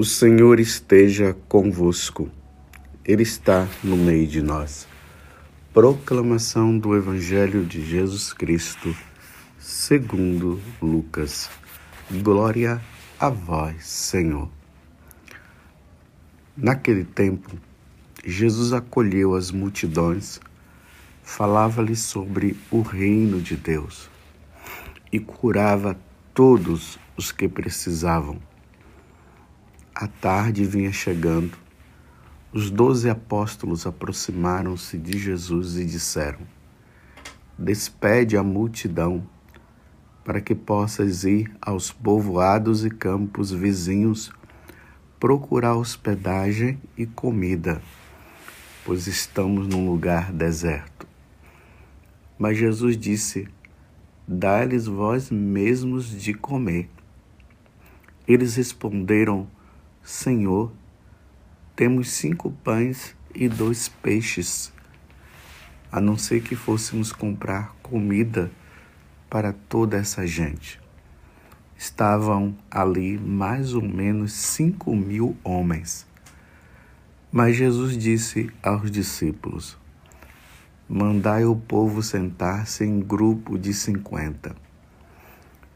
O Senhor esteja convosco, Ele está no meio de nós. Proclamação do Evangelho de Jesus Cristo, segundo Lucas. Glória a vós, Senhor. Naquele tempo, Jesus acolheu as multidões, falava-lhes sobre o reino de Deus e curava todos os que precisavam a tarde vinha chegando. Os doze apóstolos aproximaram-se de Jesus e disseram: Despede a multidão, para que possas ir aos povoados e campos vizinhos procurar hospedagem e comida, pois estamos num lugar deserto. Mas Jesus disse: Dá-lhes vós mesmos de comer. Eles responderam: Senhor, temos cinco pães e dois peixes, a não ser que fôssemos comprar comida para toda essa gente. Estavam ali mais ou menos cinco mil homens. Mas Jesus disse aos discípulos: Mandai o povo sentar-se em grupo de cinquenta.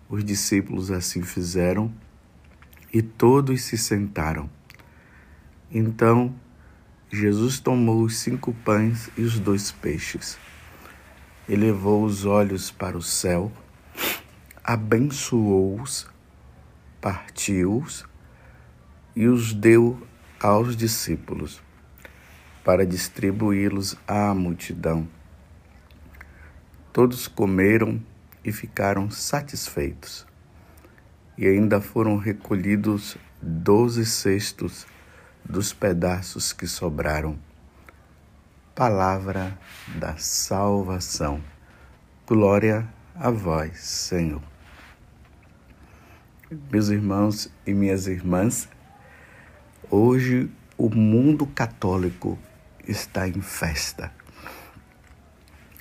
Os discípulos assim fizeram e todos se sentaram. Então Jesus tomou os cinco pães e os dois peixes, elevou os olhos para o céu, abençoou-os, partiu-os e os deu aos discípulos para distribuí-los à multidão. Todos comeram e ficaram satisfeitos e ainda foram recolhidos doze cestos dos pedaços que sobraram. Palavra da salvação. Glória a vós, Senhor. Meus irmãos e minhas irmãs, hoje o mundo católico está em festa.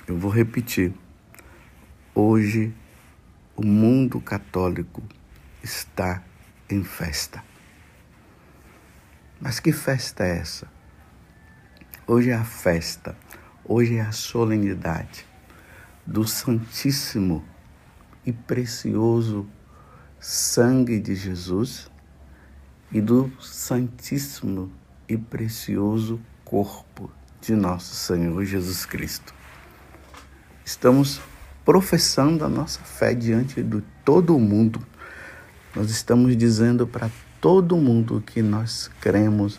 Eu vou repetir. Hoje o mundo católico está em festa. Mas que festa é essa? Hoje é a festa, hoje é a solenidade do Santíssimo e Precioso Sangue de Jesus e do Santíssimo e Precioso Corpo de nosso Senhor Jesus Cristo. Estamos professando a nossa fé diante de todo o mundo nós estamos dizendo para todo mundo que nós cremos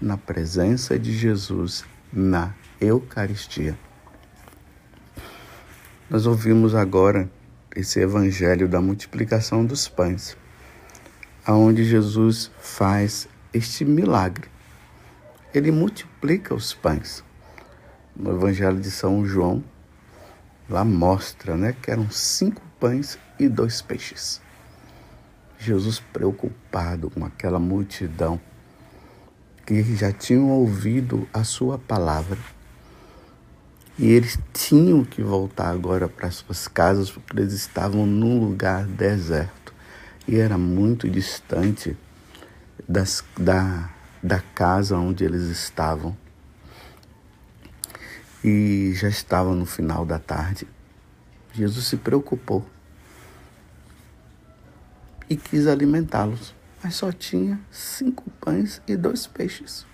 na presença de Jesus na Eucaristia. Nós ouvimos agora esse evangelho da multiplicação dos pães, aonde Jesus faz este milagre. Ele multiplica os pães. No evangelho de São João, lá mostra, né, que eram cinco pães e dois peixes. Jesus preocupado com aquela multidão que já tinham ouvido a sua palavra. E eles tinham que voltar agora para suas casas porque eles estavam num lugar deserto e era muito distante das, da, da casa onde eles estavam. E já estava no final da tarde. Jesus se preocupou e quis alimentá-los, mas só tinha cinco pães e dois peixes.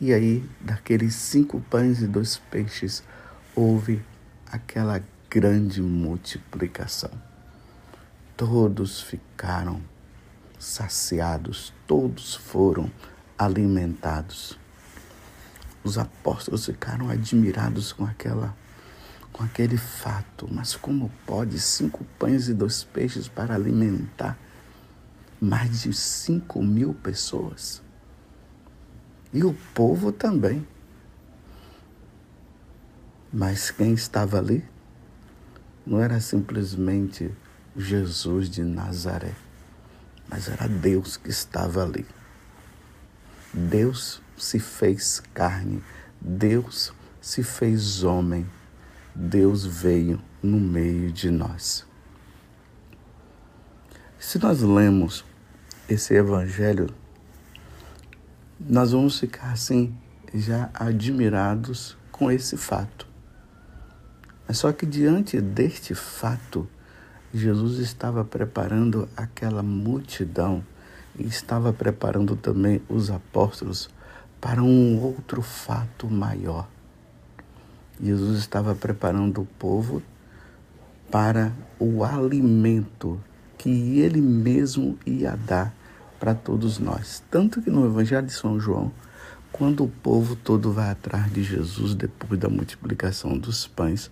E aí, daqueles cinco pães e dois peixes, houve aquela grande multiplicação. Todos ficaram saciados, todos foram alimentados. Os apóstolos ficaram admirados com aquela com aquele fato. Mas como pode cinco pães e dois peixes para alimentar mais de cinco mil pessoas? E o povo também. Mas quem estava ali não era simplesmente Jesus de Nazaré, mas era Deus que estava ali. Deus se fez carne, Deus se fez homem Deus veio no meio de nós. Se nós lemos esse evangelho nós vamos ficar assim, já admirados com esse fato. Mas só que diante deste fato, Jesus estava preparando aquela multidão e estava preparando também os apóstolos para um outro fato maior. Jesus estava preparando o povo para o alimento que ele mesmo ia dar para todos nós. Tanto que no Evangelho de São João, quando o povo todo vai atrás de Jesus depois da multiplicação dos pães,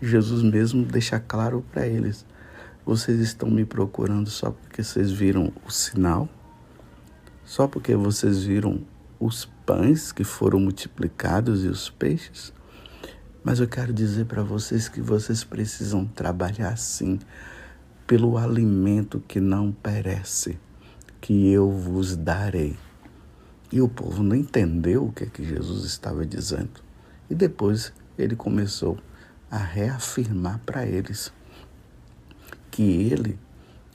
Jesus mesmo deixa claro para eles: vocês estão me procurando só porque vocês viram o sinal? Só porque vocês viram os pães que foram multiplicados e os peixes? Mas eu quero dizer para vocês que vocês precisam trabalhar sim pelo alimento que não perece que eu vos darei. E o povo não entendeu o que, é que Jesus estava dizendo. E depois ele começou a reafirmar para eles que ele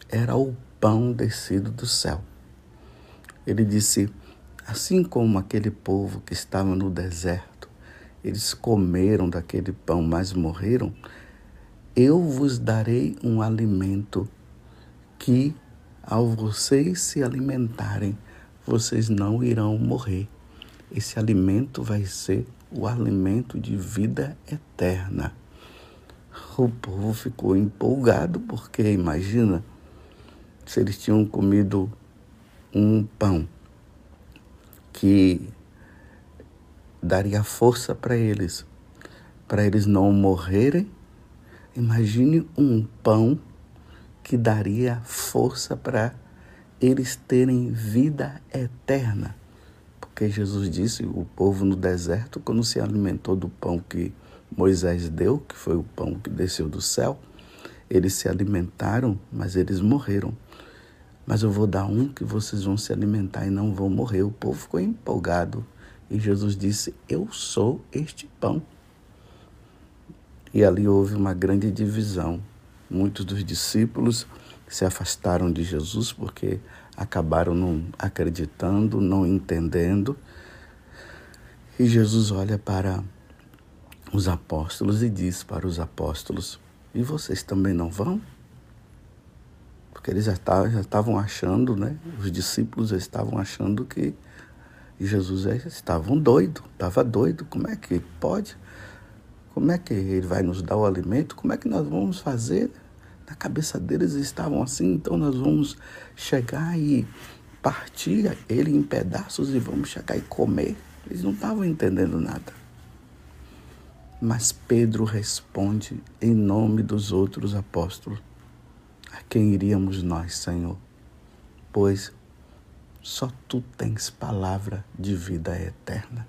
era o pão descido do céu. Ele disse: assim como aquele povo que estava no deserto, eles comeram daquele pão, mas morreram, eu vos darei um alimento que ao vocês se alimentarem, vocês não irão morrer. Esse alimento vai ser o alimento de vida eterna. O povo ficou empolgado porque imagina se eles tinham comido um pão que daria força para eles, para eles não morrerem. Imagine um pão que daria força para eles terem vida eterna. Porque Jesus disse: o povo no deserto, quando se alimentou do pão que Moisés deu, que foi o pão que desceu do céu, eles se alimentaram, mas eles morreram. Mas eu vou dar um que vocês vão se alimentar e não vão morrer. O povo ficou empolgado. E Jesus disse: Eu sou este pão. E ali houve uma grande divisão. Muitos dos discípulos se afastaram de Jesus porque acabaram não acreditando, não entendendo. E Jesus olha para os apóstolos e diz para os apóstolos: E vocês também não vão? Porque eles já estavam achando, né? Os discípulos estavam achando que Jesus estavam doido, estava doido. Como é que pode? Como é que ele vai nos dar o alimento? Como é que nós vamos fazer? Na cabeça deles estavam assim, então nós vamos chegar e partir ele em pedaços e vamos chegar e comer. Eles não estavam entendendo nada. Mas Pedro responde em nome dos outros apóstolos: A quem iríamos nós, Senhor? Pois só tu tens palavra de vida eterna.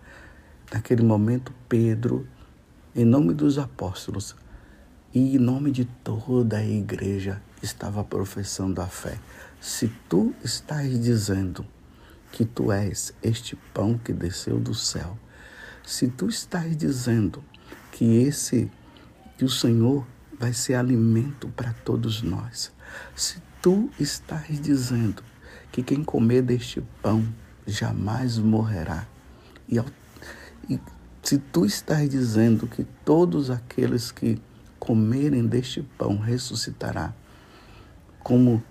Naquele momento, Pedro em nome dos apóstolos e em nome de toda a igreja, estava professando a fé. Se tu estás dizendo que tu és este pão que desceu do céu, se tu estás dizendo que esse que o Senhor vai ser alimento para todos nós, se tu estás dizendo que quem comer deste pão jamais morrerá, e, e se tu estás dizendo que todos aqueles que comerem deste pão ressuscitará, como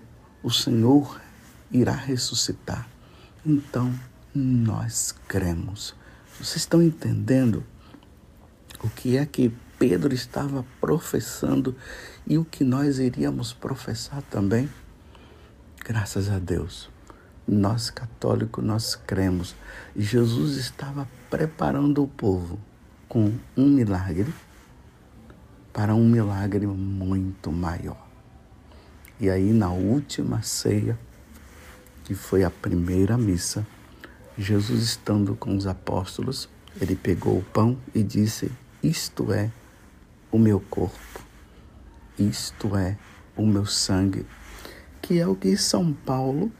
o Senhor irá ressuscitar, então nós cremos. Vocês estão entendendo o que é que Pedro estava professando e o que nós iríamos professar também? Graças a Deus nós católicos, nós cremos. Jesus estava preparando o povo com um milagre para um milagre muito maior. E aí, na última ceia, que foi a primeira missa, Jesus estando com os apóstolos, ele pegou o pão e disse: Isto é o meu corpo, isto é o meu sangue, que é o que São Paulo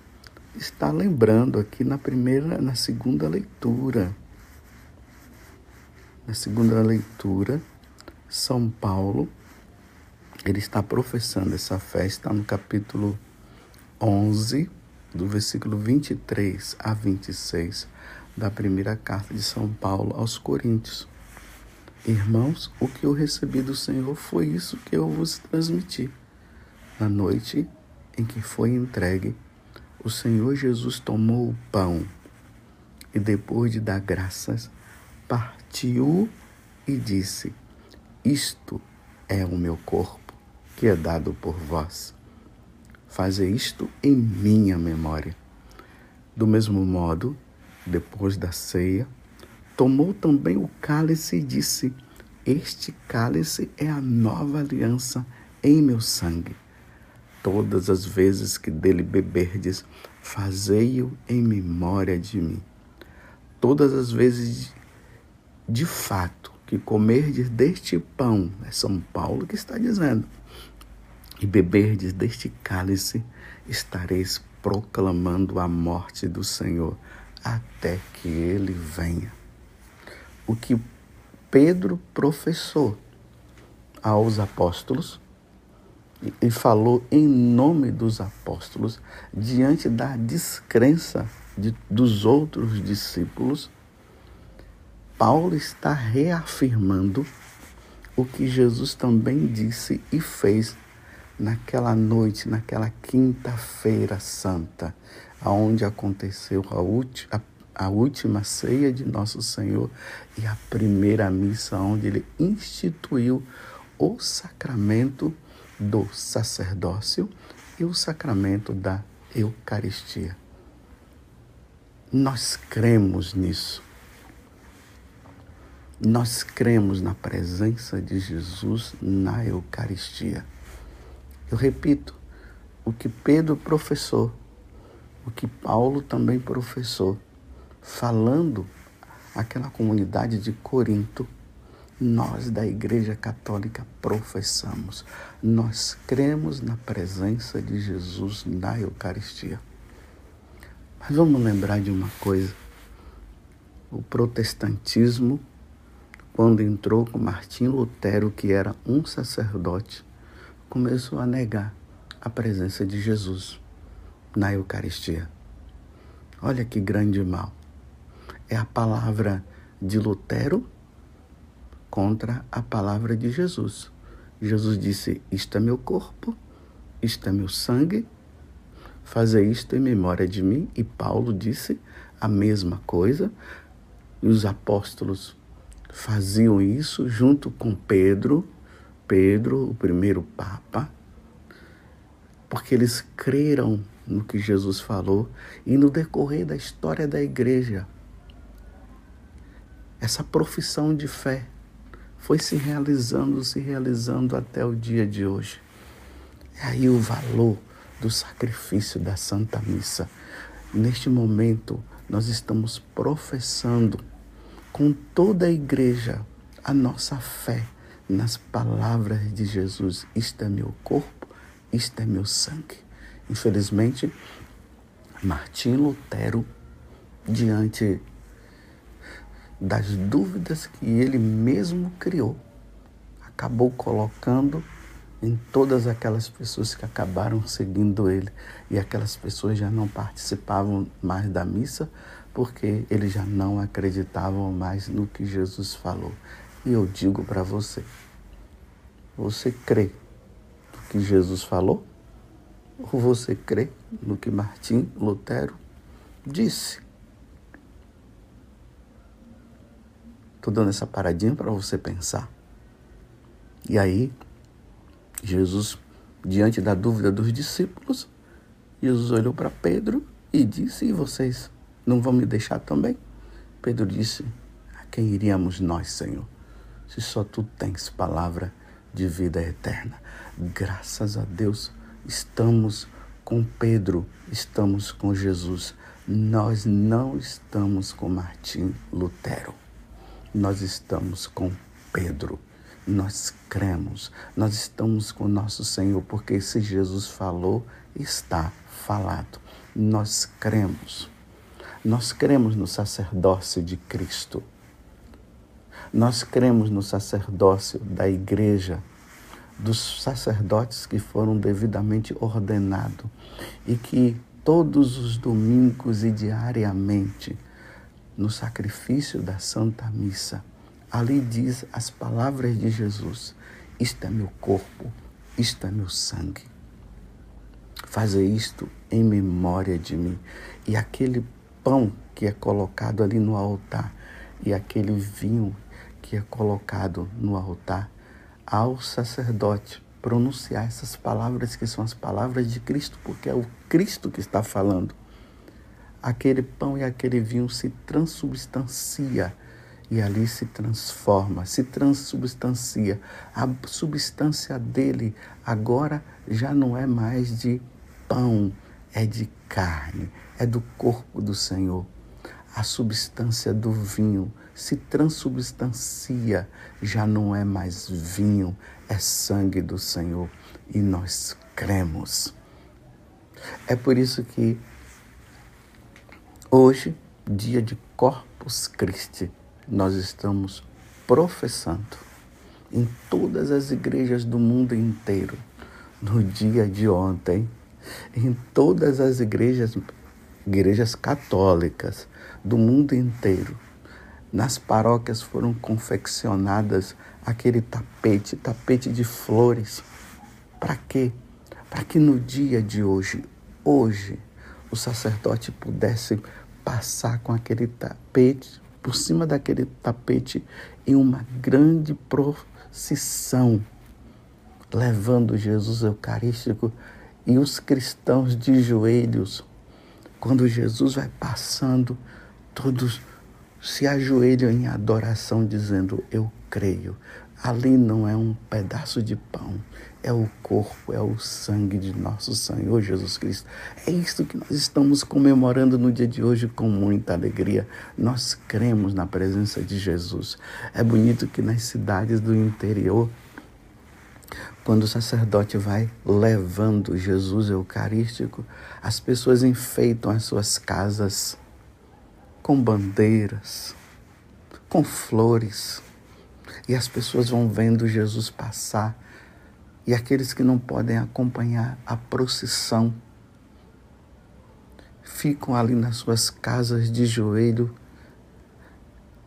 está lembrando aqui na primeira, na segunda leitura. Na segunda leitura, São Paulo, ele está professando essa fé, está no capítulo 11, do versículo 23 a 26. da primeira carta de São Paulo aos Coríntios. Irmãos, o que eu recebi do Senhor foi isso que eu vos transmiti. Na noite em que foi entregue, o Senhor Jesus tomou o pão e, depois de dar graças, partiu e disse: Isto é o meu corpo, que é dado por vós. Faze isto em minha memória. Do mesmo modo, depois da ceia, tomou também o cálice e disse: Este cálice é a nova aliança em meu sangue. Todas as vezes que dele beberdes, fazei-o em memória de mim. Todas as vezes, de fato, que comerdes deste pão, é São Paulo que está dizendo, e beberdes deste cálice, estareis proclamando a morte do Senhor até que ele venha. O que Pedro professou aos apóstolos e falou em nome dos apóstolos diante da descrença de, dos outros discípulos, Paulo está reafirmando o que Jesus também disse e fez naquela noite, naquela quinta-feira santa, aonde aconteceu a, a, a última ceia de nosso Senhor e a primeira missa, onde ele instituiu o sacramento do sacerdócio e o sacramento da Eucaristia. Nós cremos nisso. Nós cremos na presença de Jesus na Eucaristia. Eu repito, o que Pedro professou, o que Paulo também professou, falando aquela comunidade de Corinto, nós da Igreja Católica professamos. Nós cremos na presença de Jesus na Eucaristia. Mas vamos lembrar de uma coisa: o protestantismo, quando entrou com Martim Lutero, que era um sacerdote, começou a negar a presença de Jesus na Eucaristia. Olha que grande mal. É a palavra de Lutero contra a palavra de Jesus. Jesus disse: Isto é meu corpo, isto é meu sangue, fazer isto em memória de mim. E Paulo disse a mesma coisa. E os apóstolos faziam isso junto com Pedro Pedro, o primeiro Papa, porque eles creram no que Jesus falou e no decorrer da história da igreja. Essa profissão de fé foi se realizando, se realizando até o dia de hoje. É aí o valor do sacrifício da Santa Missa. Neste momento, nós estamos professando com toda a igreja a nossa fé nas palavras de Jesus: Isto é meu corpo, isto é meu sangue. Infelizmente, Martim Lutero, diante das dúvidas que ele mesmo criou, acabou colocando em todas aquelas pessoas que acabaram seguindo ele. E aquelas pessoas já não participavam mais da missa porque eles já não acreditavam mais no que Jesus falou. E eu digo para você: você crê no que Jesus falou? Ou você crê no que Martim Lutero disse? Estou dando essa paradinha para você pensar. E aí, Jesus, diante da dúvida dos discípulos, Jesus olhou para Pedro e disse: E vocês não vão me deixar também? Pedro disse: A quem iríamos nós, Senhor? se só tu tens palavra de vida eterna. Graças a Deus, estamos com Pedro, estamos com Jesus. Nós não estamos com Martim Lutero. Nós estamos com Pedro. Nós cremos, nós estamos com nosso Senhor, porque se Jesus falou, está falado. Nós cremos. Nós cremos no sacerdócio de Cristo. Nós cremos no sacerdócio da igreja, dos sacerdotes que foram devidamente ordenados e que todos os domingos e diariamente no sacrifício da Santa Missa, ali diz as palavras de Jesus: Isto é meu corpo, isto é meu sangue. Fazer isto em memória de mim. E aquele pão que é colocado ali no altar e aquele vinho que é colocado no altar ao sacerdote pronunciar essas palavras que são as palavras de Cristo, porque é o Cristo que está falando. Aquele pão e aquele vinho se transubstancia e ali se transforma, se transubstancia. A substância dele agora já não é mais de pão, é de carne, é do corpo do Senhor. A substância do vinho se transubstancia, já não é mais vinho, é sangue do Senhor e nós cremos. É por isso que hoje, dia de Corpus Christi, nós estamos professando em todas as igrejas do mundo inteiro, no dia de ontem, em todas as igrejas, igrejas católicas do mundo inteiro, nas paróquias foram confeccionadas aquele tapete, tapete de flores. Para quê? Para que no dia de hoje, hoje, o sacerdote pudesse passar com aquele tapete, por cima daquele tapete, em uma grande procissão, levando Jesus Eucarístico e os cristãos de joelhos. Quando Jesus vai passando, todos se ajoelham em adoração, dizendo: Eu creio. Ali não é um pedaço de pão, é o corpo, é o sangue de nosso Senhor Jesus Cristo. É isso que nós estamos comemorando no dia de hoje com muita alegria. Nós cremos na presença de Jesus. É bonito que nas cidades do interior, quando o sacerdote vai levando Jesus Eucarístico, as pessoas enfeitam as suas casas com bandeiras, com flores. E as pessoas vão vendo Jesus passar. E aqueles que não podem acompanhar a procissão ficam ali nas suas casas de joelho,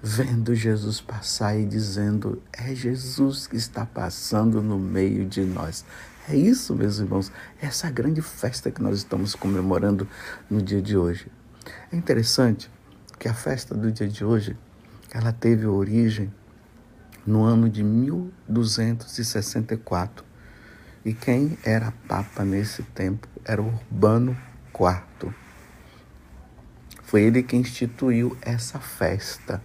vendo Jesus passar e dizendo: É Jesus que está passando no meio de nós. É isso, meus irmãos, essa grande festa que nós estamos comemorando no dia de hoje. É interessante que a festa do dia de hoje, ela teve origem no ano de 1264. E quem era papa nesse tempo era Urbano IV. Foi ele que instituiu essa festa,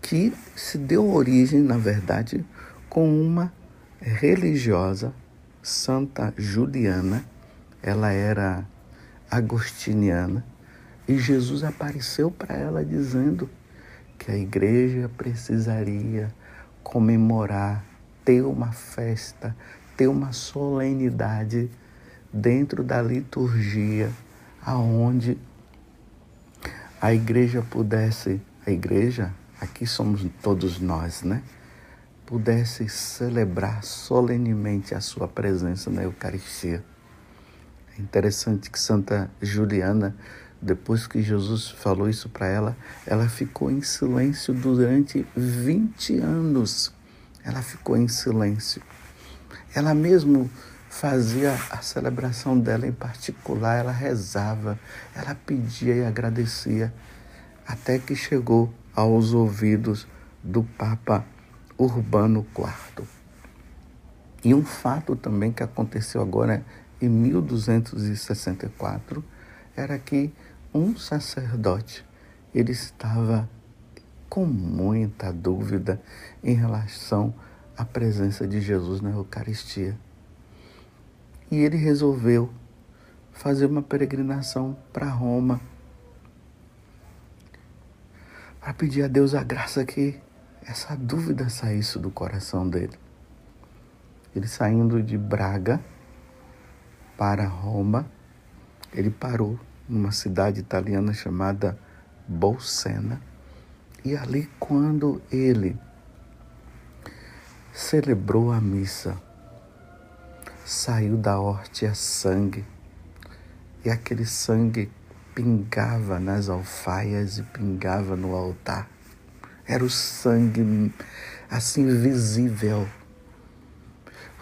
que se deu origem, na verdade, com uma religiosa, Santa Juliana. Ela era agostiniana e Jesus apareceu para ela dizendo que a igreja precisaria comemorar, ter uma festa, ter uma solenidade dentro da liturgia, aonde a igreja pudesse, a igreja, aqui somos todos nós, né? Pudesse celebrar solenemente a sua presença na Eucaristia. É interessante que Santa Juliana depois que Jesus falou isso para ela, ela ficou em silêncio durante 20 anos. Ela ficou em silêncio. Ela mesmo fazia a celebração dela em particular, ela rezava, ela pedia e agradecia, até que chegou aos ouvidos do Papa Urbano IV. E um fato também que aconteceu agora em 1264 era que um sacerdote, ele estava com muita dúvida em relação à presença de Jesus na Eucaristia. E ele resolveu fazer uma peregrinação para Roma para pedir a Deus a graça que essa dúvida saísse do coração dele. Ele saindo de Braga para Roma, ele parou numa cidade italiana chamada Bolsena. E ali, quando ele celebrou a missa, saiu da horte a sangue, e aquele sangue pingava nas alfaias e pingava no altar. Era o sangue assim visível.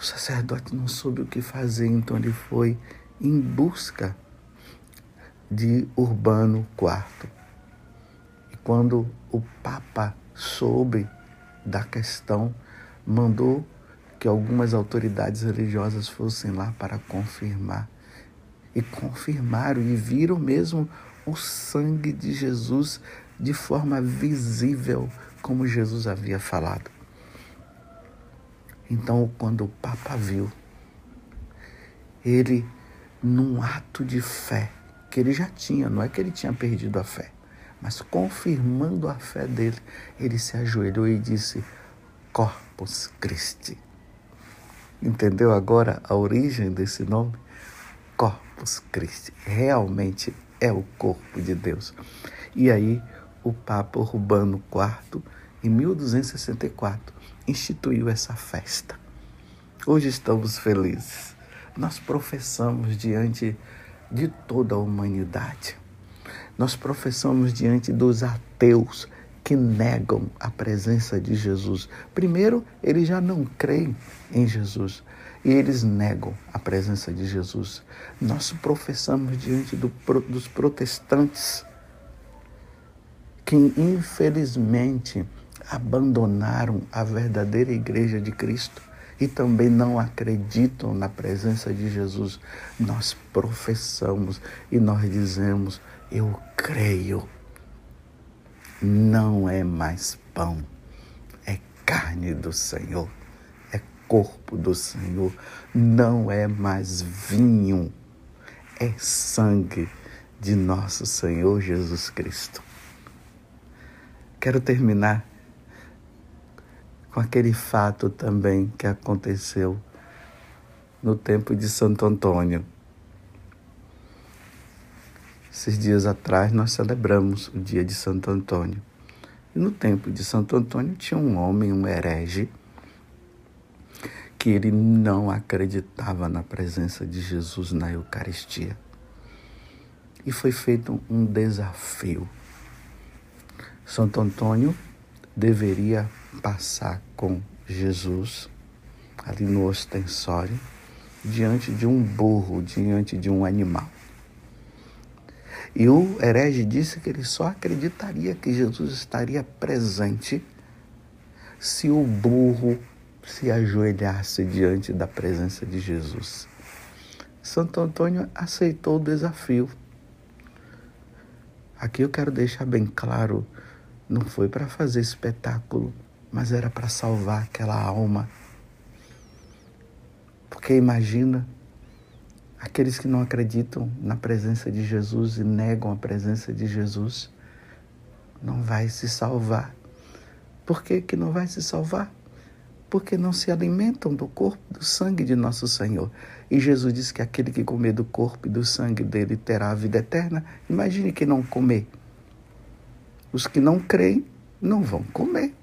O sacerdote não soube o que fazer, então ele foi em busca de Urbano IV. E quando o Papa soube da questão, mandou que algumas autoridades religiosas fossem lá para confirmar. E confirmaram e viram mesmo o sangue de Jesus de forma visível, como Jesus havia falado. Então, quando o Papa viu, ele, num ato de fé, que ele já tinha, não é que ele tinha perdido a fé, mas confirmando a fé dele, ele se ajoelhou e disse: Corpus Christi. Entendeu agora a origem desse nome? Corpus Christi. Realmente é o corpo de Deus. E aí, o Papa Urbano IV, em 1264, instituiu essa festa. Hoje estamos felizes. Nós professamos diante de toda a humanidade. Nós professamos diante dos ateus que negam a presença de Jesus. Primeiro, eles já não creem em Jesus e eles negam a presença de Jesus. Nós professamos diante do, dos protestantes que, infelizmente, abandonaram a verdadeira igreja de Cristo e também não acreditam na presença de Jesus. Nós professamos e nós dizemos: Eu creio não é mais pão, é carne do Senhor, é corpo do Senhor, não é mais vinho, é sangue de nosso Senhor Jesus Cristo. Quero terminar com aquele fato também que aconteceu no tempo de Santo Antônio. Esses dias atrás nós celebramos o dia de Santo Antônio. E no tempo de Santo Antônio tinha um homem, um herege, que ele não acreditava na presença de Jesus na Eucaristia. E foi feito um desafio. Santo Antônio deveria passar com Jesus ali no ostensório, diante de um burro, diante de um animal. E o herege disse que ele só acreditaria que Jesus estaria presente se o burro se ajoelhasse diante da presença de Jesus. Santo Antônio aceitou o desafio. Aqui eu quero deixar bem claro: não foi para fazer espetáculo, mas era para salvar aquela alma. Porque imagina Aqueles que não acreditam na presença de Jesus e negam a presença de Jesus, não vai se salvar. Por que, que não vai se salvar? Porque não se alimentam do corpo, do sangue de nosso Senhor. E Jesus disse que aquele que comer do corpo e do sangue dele terá a vida eterna. Imagine que não comer. Os que não creem não vão comer.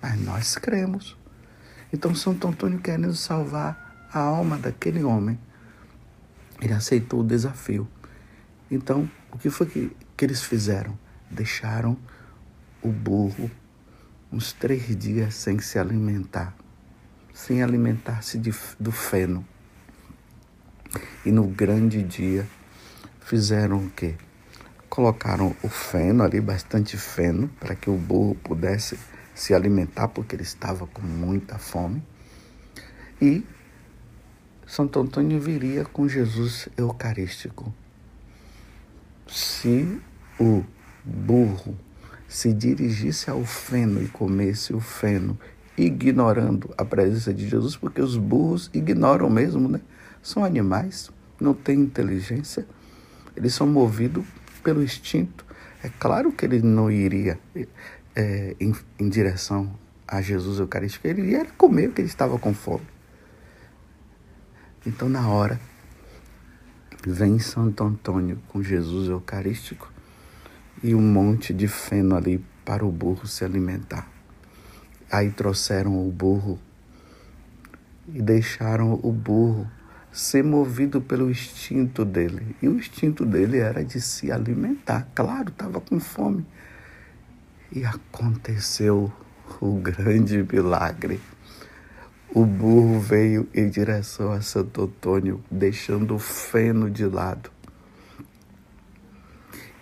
Mas nós cremos. Então Santo Antônio querendo salvar a alma daquele homem ele aceitou o desafio. Então, o que foi que, que eles fizeram? Deixaram o burro uns três dias sem se alimentar, sem alimentar-se do feno. E no grande dia fizeram o quê? Colocaram o feno ali, bastante feno, para que o burro pudesse se alimentar, porque ele estava com muita fome. E Santo Antônio viria com Jesus eucarístico. Se o burro se dirigisse ao feno e comesse o feno, ignorando a presença de Jesus, porque os burros ignoram mesmo, né? São animais, não têm inteligência, eles são movidos pelo instinto. É claro que ele não iria é, em, em direção a Jesus Eucarístico, ele iria comer porque ele estava com fome. Então, na hora, vem Santo Antônio com Jesus Eucarístico e um monte de feno ali para o burro se alimentar. Aí trouxeram o burro e deixaram o burro ser movido pelo instinto dele. E o instinto dele era de se alimentar. Claro, estava com fome. E aconteceu o grande milagre. O burro veio em direção a Santo Antônio, deixando o feno de lado,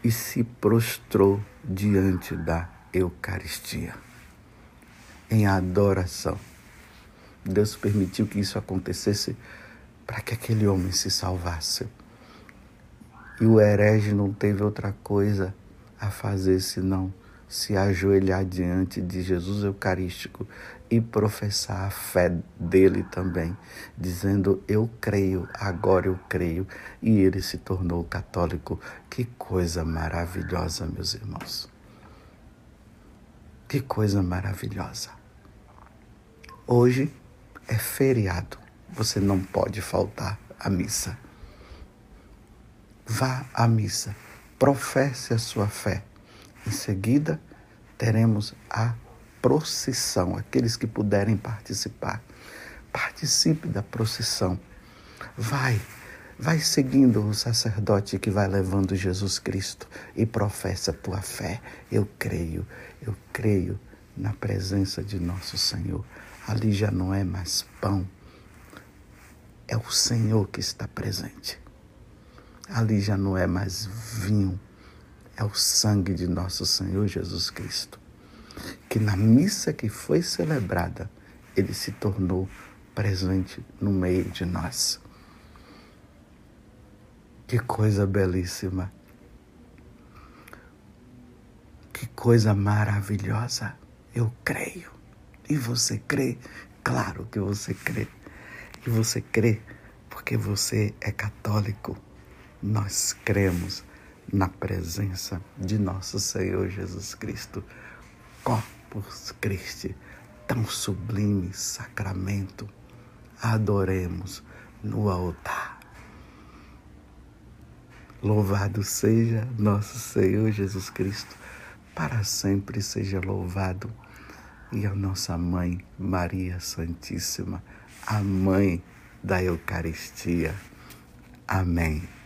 e se prostrou diante da Eucaristia, em adoração. Deus permitiu que isso acontecesse para que aquele homem se salvasse. E o herege não teve outra coisa a fazer senão se ajoelhar diante de Jesus Eucarístico e professar a fé dele também, dizendo: Eu creio, agora eu creio. E ele se tornou católico. Que coisa maravilhosa, meus irmãos. Que coisa maravilhosa. Hoje é feriado você não pode faltar à missa. Vá à missa, professe a sua fé. Em seguida, teremos a procissão. Aqueles que puderem participar, participe da procissão. Vai, vai seguindo o sacerdote que vai levando Jesus Cristo e professa a tua fé. Eu creio, eu creio na presença de nosso Senhor. Ali já não é mais pão é o Senhor que está presente. Ali já não é mais vinho, é o sangue de nosso Senhor Jesus Cristo. Que na missa que foi celebrada, ele se tornou presente no meio de nós. Que coisa belíssima. Que coisa maravilhosa. Eu creio. E você crê? Claro que você crê. E você crê porque você é católico. Nós cremos na presença de nosso Senhor Jesus Cristo. Corpus Christi, tão sublime sacramento. Adoremos no altar. Louvado seja nosso Senhor Jesus Cristo, para sempre seja louvado. E a nossa mãe, Maria Santíssima, a mãe da Eucaristia. Amém.